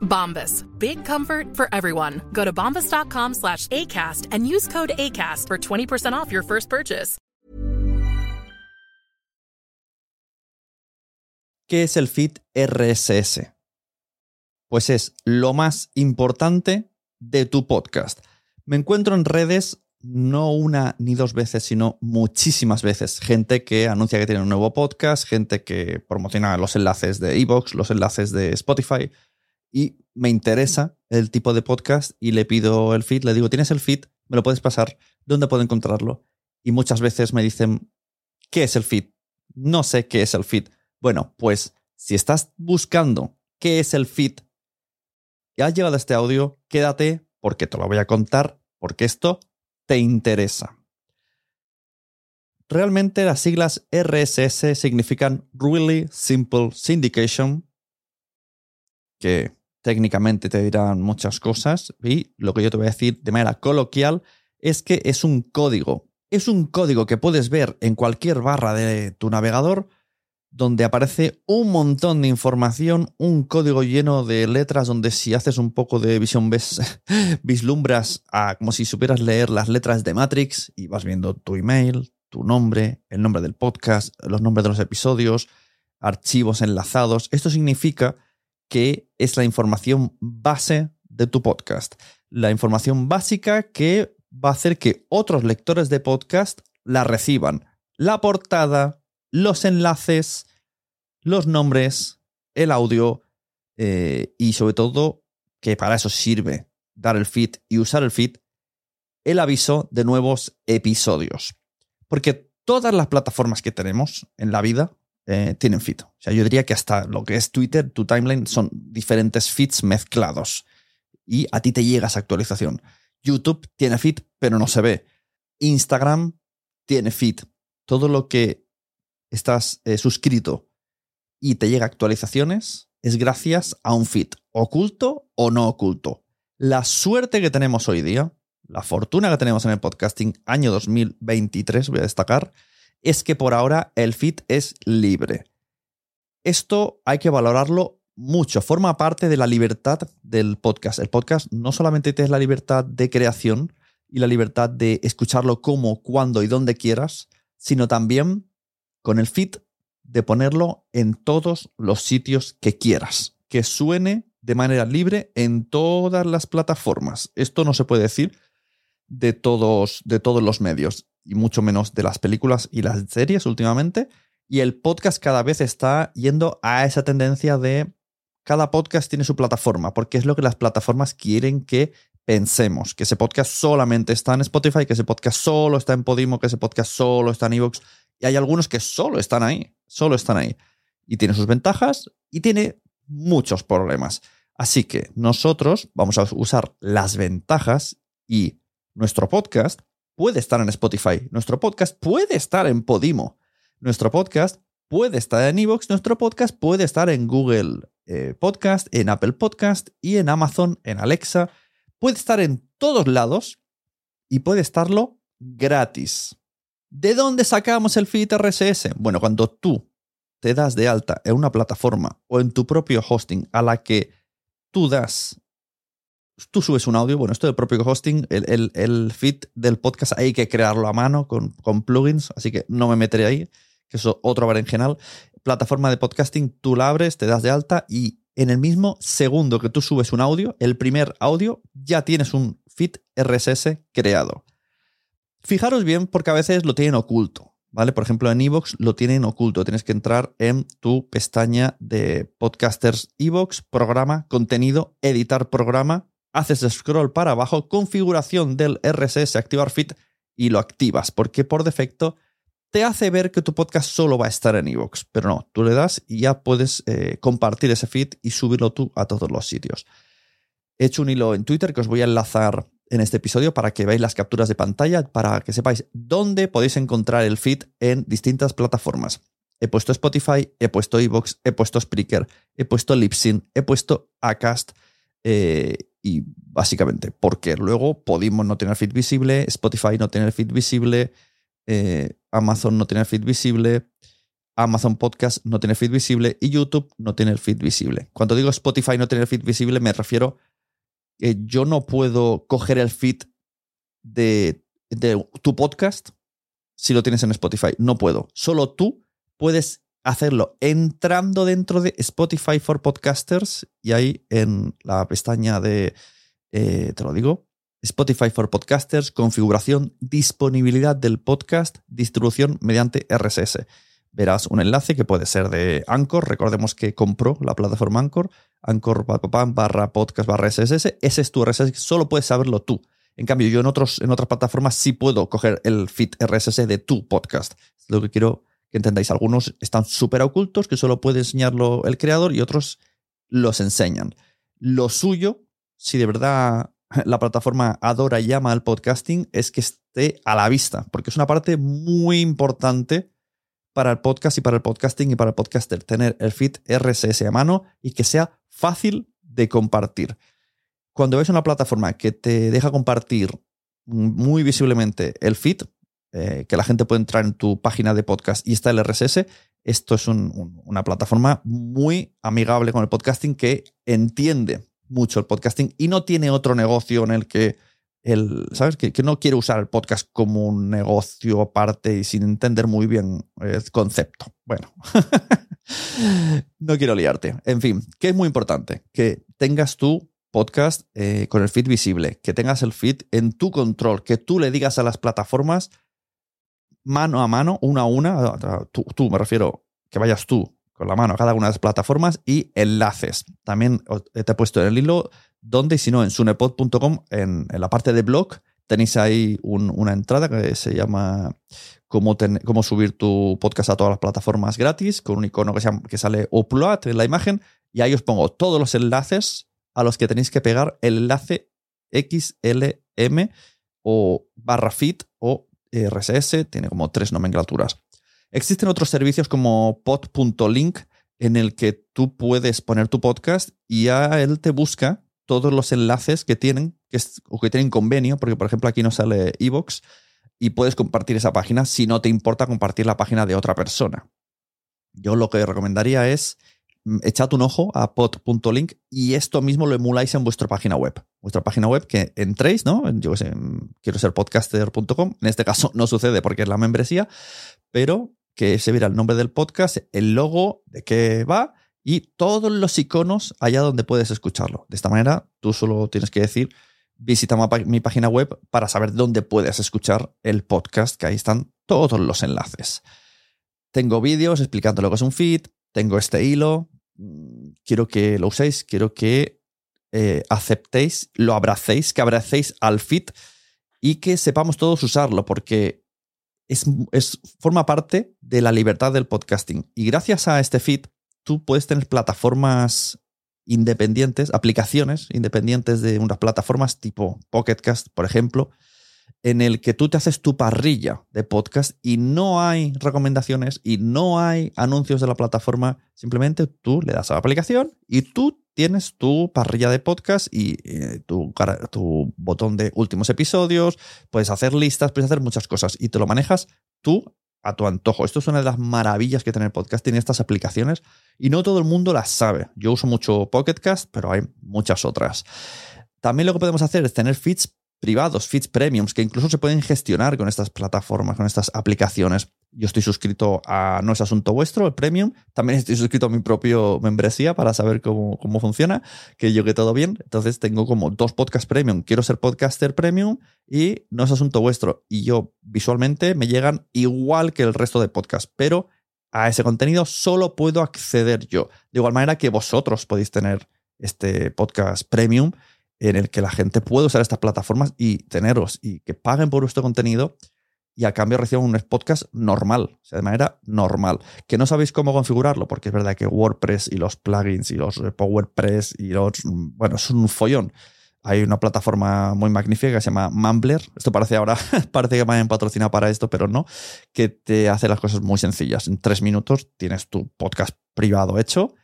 Bombas. Big comfort for everyone. Go to bombas.com slash ACAST and use code ACAST for 20% off your first purchase. ¿Qué es el feed RSS? Pues es lo más importante de tu podcast. Me encuentro en redes no una ni dos veces, sino muchísimas veces. Gente que anuncia que tiene un nuevo podcast, gente que promociona los enlaces de Evox, los enlaces de Spotify. Y me interesa el tipo de podcast y le pido el feed. Le digo, ¿tienes el feed? ¿Me lo puedes pasar? ¿Dónde puedo encontrarlo? Y muchas veces me dicen, ¿qué es el feed? No sé qué es el feed. Bueno, pues si estás buscando qué es el feed y has llegado a este audio, quédate porque te lo voy a contar, porque esto te interesa. Realmente las siglas RSS significan Really Simple Syndication, que técnicamente te dirán muchas cosas, y lo que yo te voy a decir de manera coloquial es que es un código. Es un código que puedes ver en cualquier barra de tu navegador donde aparece un montón de información, un código lleno de letras donde si haces un poco de visión ves, vislumbras a, como si supieras leer las letras de Matrix y vas viendo tu email, tu nombre, el nombre del podcast, los nombres de los episodios, archivos enlazados. Esto significa que es la información base de tu podcast, la información básica que va a hacer que otros lectores de podcast la reciban. La portada, los enlaces, los nombres, el audio eh, y sobre todo que para eso sirve dar el feed y usar el feed, el aviso de nuevos episodios. Porque todas las plataformas que tenemos en la vida eh, tienen feed. O sea, yo diría que hasta lo que es Twitter, tu timeline, son diferentes feeds mezclados. Y a ti te llega esa actualización. YouTube tiene feed, pero no se ve. Instagram tiene feed. Todo lo que estás eh, suscrito y te llega actualizaciones es gracias a un feed, oculto o no oculto. La suerte que tenemos hoy día, la fortuna que tenemos en el podcasting año 2023, voy a destacar, es que por ahora el feed es libre. Esto hay que valorarlo mucho, forma parte de la libertad del podcast. El podcast no solamente tienes la libertad de creación y la libertad de escucharlo como, cuando y donde quieras, sino también con el feed de ponerlo en todos los sitios que quieras, que suene de manera libre en todas las plataformas. Esto no se puede decir de todos, de todos los medios, y mucho menos de las películas y las series últimamente. Y el podcast cada vez está yendo a esa tendencia de cada podcast tiene su plataforma, porque es lo que las plataformas quieren que pensemos, que ese podcast solamente está en Spotify, que ese podcast solo está en Podimo, que ese podcast solo está en Evox, y hay algunos que solo están ahí, solo están ahí. Y tiene sus ventajas y tiene muchos problemas. Así que nosotros vamos a usar las ventajas y nuestro podcast puede estar en Spotify, nuestro podcast puede estar en Podimo, nuestro podcast puede estar en Evox, nuestro podcast puede estar en Google eh, Podcast, en Apple Podcast y en Amazon, en Alexa. Puede estar en todos lados y puede estarlo gratis. ¿De dónde sacamos el feed RSS? Bueno, cuando tú te das de alta en una plataforma o en tu propio hosting a la que tú das, tú subes un audio, bueno, esto del propio hosting, el, el, feed del podcast hay que crearlo a mano con, plugins, así que no me meteré ahí, que es otro berenjenal. Plataforma de podcasting, tú la abres, te das de alta y en el mismo segundo que tú subes un audio, el primer audio, ya tienes un feed RSS creado. Fijaros bien porque a veces lo tienen oculto, ¿vale? Por ejemplo, en Evox lo tienen oculto. Tienes que entrar en tu pestaña de podcasters Evox, programa, contenido, editar programa, haces scroll para abajo, configuración del RSS, activar feed y lo activas porque por defecto te hace ver que tu podcast solo va a estar en Evox, pero no, tú le das y ya puedes eh, compartir ese feed y subirlo tú a todos los sitios. He hecho un hilo en Twitter que os voy a enlazar en este episodio para que veáis las capturas de pantalla, para que sepáis dónde podéis encontrar el feed en distintas plataformas. He puesto Spotify, he puesto Evox, he puesto Spreaker, he puesto Libsyn, he puesto Acast eh, y básicamente porque luego Podimo no tener feed visible, Spotify no tener feed visible, eh, Amazon no tiene feed visible, Amazon Podcast no tiene feed visible y YouTube no tiene el feed visible. Cuando digo Spotify no tiene el feed visible me refiero que yo no puedo coger el feed de, de tu podcast si lo tienes en Spotify. No puedo. Solo tú puedes hacerlo entrando dentro de Spotify for Podcasters y ahí en la pestaña de, eh, te lo digo, Spotify for Podcasters, configuración, disponibilidad del podcast, distribución mediante RSS. Verás un enlace que puede ser de Anchor, recordemos que compró la plataforma Anchor, Anchor barra podcast barra RSS, ese es tu RSS, solo puedes saberlo tú. En cambio, yo en, otros, en otras plataformas sí puedo coger el feed RSS de tu podcast. Es lo que quiero que entendáis. Algunos están súper ocultos, que solo puede enseñarlo el creador, y otros los enseñan. Lo suyo, si de verdad la plataforma adora y llama al podcasting es que esté a la vista, porque es una parte muy importante para el podcast y para el podcasting y para el podcaster, tener el feed RSS a mano y que sea fácil de compartir. Cuando ves una plataforma que te deja compartir muy visiblemente el feed, eh, que la gente puede entrar en tu página de podcast y está el RSS, esto es una plataforma muy amigable con el podcasting que entiende mucho el podcasting y no tiene otro negocio en el que el, ¿sabes? Que, no quiere usar el podcast como un negocio aparte y sin entender muy bien el concepto. Bueno, no quiero liarte. En fin, que es muy importante que tengas tu podcast eh, con el feed visible, que tengas el feed en tu control, que tú le digas a las plataformas mano a mano, una a una, tú, tú me refiero, que vayas tú con la mano a cada una de las plataformas y enlaces. También te he puesto en el hilo donde, si no, en sunepod.com, en, la parte de blog, tenéis ahí una entrada que se llama cómo, cómo, subir tu podcast a todas las plataformas gratis, con un icono que, que sale upload en la imagen, y ahí os pongo todos los enlaces a los que tenéis que pegar el enlace XLM o barra fit RSS, tiene como tres nomenclaturas. Existen otros servicios como pod.link en el que tú puedes poner tu podcast y a él te busca todos los enlaces que tienen que o que tienen convenio, porque por ejemplo aquí no sale Evox y puedes compartir esa página si no te importa compartir la página de otra persona. Yo lo que recomendaría es echad un ojo a pod.link y esto mismo lo emuláis en vuestra página web. Vuestra página web que entréis, ¿no? Yo sé, quiero ser podcaster.com. En este caso no sucede porque es la membresía, pero que se verá el nombre del podcast, el logo, de qué va y todos los iconos allá donde puedes escucharlo. De esta manera, tú solo tienes que decir, visita mi página web para saber dónde puedes escuchar el podcast, que ahí están todos los enlaces. Tengo vídeos explicando lo que es un feed, tengo este hilo, mm, quiero que lo uséis, quiero que eh, aceptéis, lo abracéis, que abracéis al feed y que sepamos todos usarlo, porque es, forma parte de la libertad del podcasting. Y gracias a este feed, tú puedes tener plataformas independientes, aplicaciones independientes de unas plataformas tipo Pocketcast, por ejemplo, en el que tú te haces tu parrilla de podcast y no hay recomendaciones y no hay anuncios de la plataforma. Simplemente tú le das a la aplicación y tú tienes tu parrilla de podcast y eh, tu, tu, botón de últimos episodios, puedes hacer listas, puedes hacer muchas cosas y te lo manejas tú a tu antojo. Esto es una de las maravillas que tiene el podcast, tiene estas aplicaciones y no todo el mundo las sabe. Yo uso mucho Pocketcast, pero hay muchas otras. También lo que podemos hacer es tener feeds privados, feeds premiums, que incluso se pueden gestionar con estas plataformas, con estas aplicaciones. Yo estoy suscrito a No es Asunto Vuestro, el Premium. También estoy suscrito a mi propio membresía para saber cómo, cómo funciona, que yo todo bien. Entonces tengo como dos podcasts Premium. Quiero ser podcaster Premium y No es Asunto Vuestro. Y yo visualmente me llegan igual que el resto de podcasts, pero a ese contenido solo puedo acceder yo. De igual manera que vosotros podéis tener este podcast Premium en el que la gente puede usar estas plataformas y teneros y que paguen por vuestro contenido y a cambio reciban un podcast normal, o sea, de manera normal. Que no sabéis cómo configurarlo, porque es verdad que WordPress y los plugins y los PowerPress y los. Bueno, es un follón. Hay una plataforma muy magnífica que se llama Mumbler. Esto parece ahora, parece que me hayan patrocinado para esto, pero no. Que te hace las cosas muy sencillas. En tres minutos tienes tu podcast privado hecho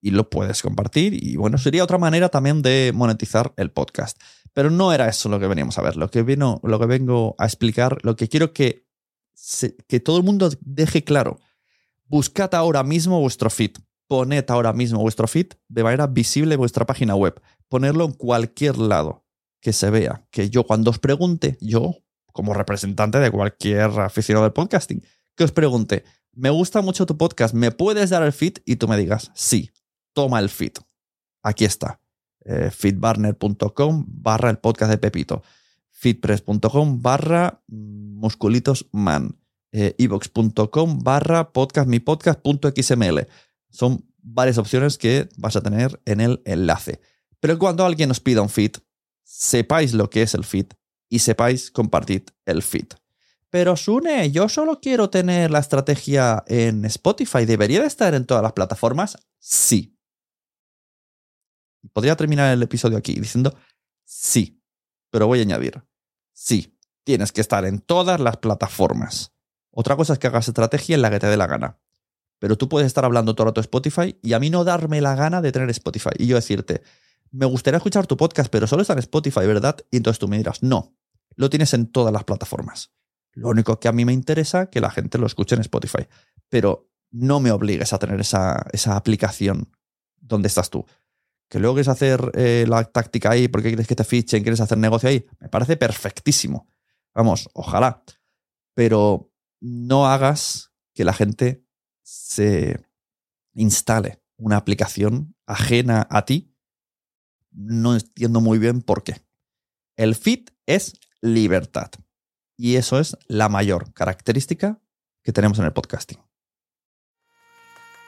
y lo puedes compartir. Y bueno, sería otra manera también de monetizar el podcast. Pero no era eso lo que veníamos a ver. Lo que, vino, lo que vengo a explicar, lo que quiero que, que todo el mundo deje claro. Buscad ahora mismo vuestro feed. Poned ahora mismo vuestro feed de manera visible en vuestra página web. Ponerlo en cualquier lado que se vea. Que yo cuando os pregunte, yo como representante de cualquier aficionado del podcasting, que os pregunte, me gusta mucho tu podcast, ¿me puedes dar el feed? Y tú me digas, sí, toma el feed. Aquí está. Eh, feedbarner.com barra el podcast de Pepito. feedpress.com barra musculitos man. Eh, evox.com barra podcast mi podcast.xml. Son varias opciones que vas a tener en el enlace. Pero cuando alguien os pida un feed, sepáis lo que es el feed y sepáis compartir el feed. Pero Sune, yo solo quiero tener la estrategia en Spotify. ¿Debería de estar en todas las plataformas? Sí. Podría terminar el episodio aquí diciendo sí, pero voy a añadir sí, tienes que estar en todas las plataformas. Otra cosa es que hagas estrategia en la que te dé la gana. Pero tú puedes estar hablando todo el rato Spotify y a mí no darme la gana de tener Spotify. Y yo decirte, me gustaría escuchar tu podcast, pero solo está en Spotify, ¿verdad? Y entonces tú me dirás, no, lo tienes en todas las plataformas. Lo único que a mí me interesa que la gente lo escuche en Spotify. Pero no me obligues a tener esa, esa aplicación donde estás tú que luego quieres hacer eh, la táctica ahí porque quieres que te fichen, quieres hacer negocio ahí, me parece perfectísimo. Vamos, ojalá. Pero no hagas que la gente se instale una aplicación ajena a ti. No entiendo muy bien por qué. El fit es libertad. Y eso es la mayor característica que tenemos en el podcasting.